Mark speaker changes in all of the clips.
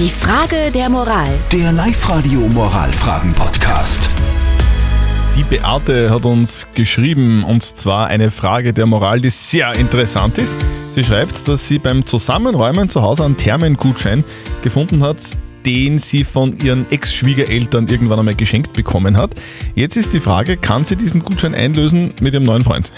Speaker 1: Die Frage der Moral.
Speaker 2: Der Live-Radio Moralfragen-Podcast.
Speaker 3: Die Beate hat uns geschrieben und zwar eine Frage der Moral, die sehr interessant ist. Sie schreibt, dass sie beim Zusammenräumen zu Hause einen Thermengutschein gefunden hat, den sie von ihren Ex-Schwiegereltern irgendwann einmal geschenkt bekommen hat. Jetzt ist die Frage, kann sie diesen Gutschein einlösen mit ihrem neuen Freund?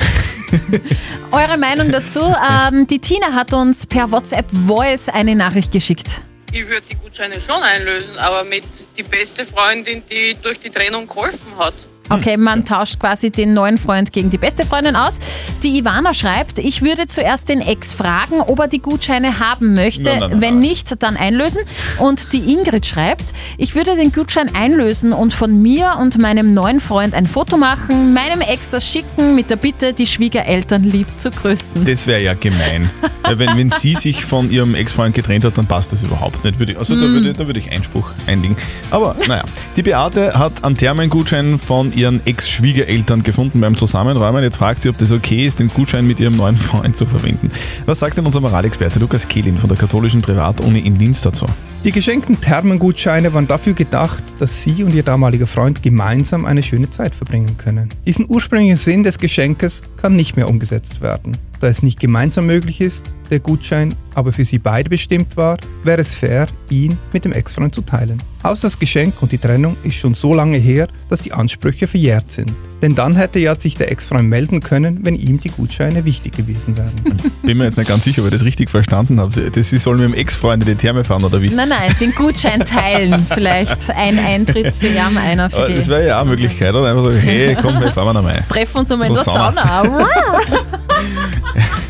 Speaker 4: Eure Meinung dazu? Ähm, die Tina hat uns per WhatsApp Voice eine Nachricht geschickt.
Speaker 5: Ich würde die Gutscheine schon einlösen, aber mit die beste Freundin, die durch die Trennung geholfen hat.
Speaker 4: Okay, man tauscht quasi den neuen Freund gegen die beste Freundin aus. Die Ivana schreibt, ich würde zuerst den Ex fragen, ob er die Gutscheine haben möchte.
Speaker 3: Nein, nein, nein,
Speaker 4: Wenn nicht, dann einlösen. Und die Ingrid schreibt, ich würde den Gutschein einlösen und von mir und meinem neuen Freund ein Foto machen, meinem Ex das schicken mit der Bitte, die Schwiegereltern lieb zu grüßen.
Speaker 3: Das wäre ja gemein. Ja, wenn, wenn sie sich von ihrem Ex-Freund getrennt hat, dann passt das überhaupt nicht. Würde ich, also da, würde, da würde ich Einspruch einlegen. Aber naja, die Beate hat einen Thermengutschein von ihren Ex-Schwiegereltern gefunden beim Zusammenräumen. Jetzt fragt sie, ob das okay ist, den Gutschein mit ihrem neuen Freund zu verwenden. Was sagt denn unser Moralexperte Lukas Kehlin von der katholischen Privatuni in Linz dazu?
Speaker 6: Die geschenkten Thermengutscheine waren dafür gedacht, dass Sie und Ihr damaliger Freund gemeinsam eine schöne Zeit verbringen können. Diesen ursprünglichen Sinn des Geschenkes kann nicht mehr umgesetzt werden. Da es nicht gemeinsam möglich ist, der Gutschein aber für Sie beide bestimmt war, wäre es fair, ihn mit dem Ex-Freund zu teilen. Außer das Geschenk und die Trennung ist schon so lange her, dass die Ansprüche verjährt sind. Denn dann hätte ja sich der Ex-Freund melden können, wenn ihm die Gutscheine wichtig gewesen wären.
Speaker 3: Bin mir jetzt nicht ganz sicher, ob ich das richtig verstanden habe. Das, sie sollen mit dem Ex-Freund in die Therme fahren oder wie?
Speaker 4: Nein, nein, den Gutschein teilen. Vielleicht ein Eintritt für Jan, einer für die.
Speaker 3: Das wäre ja auch eine Möglichkeit, oder? Einfach so, hey, komm, wir fahren wir noch mal.
Speaker 4: Treffen uns einmal in der
Speaker 3: Sauna.
Speaker 4: Sauna.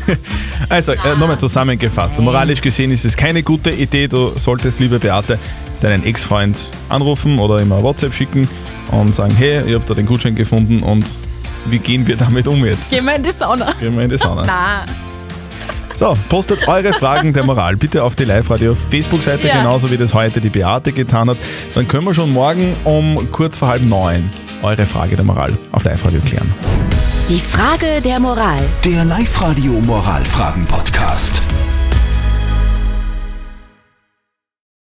Speaker 3: Also, äh, nochmal zusammengefasst. Moralisch gesehen ist es keine gute Idee. Du solltest, liebe Beate, deinen Ex-Freund anrufen oder ihm eine WhatsApp schicken und sagen, hey, ich habe da den Gutschein gefunden und wie gehen wir damit um jetzt?
Speaker 4: Gehen wir in die Sauna.
Speaker 3: Gehen wir in die Sauna.
Speaker 4: Na,
Speaker 3: So, postet eure Fragen der Moral bitte auf die Live-Radio Facebook-Seite,
Speaker 4: Ja.
Speaker 3: genauso wie das heute die Beate getan hat. Dann können wir schon morgen um kurz vor halb neun eure Frage der Moral auf Live-Radio klären.
Speaker 1: Die Frage der Moral.
Speaker 2: Der Live-Radio Moralfragen-Podcast.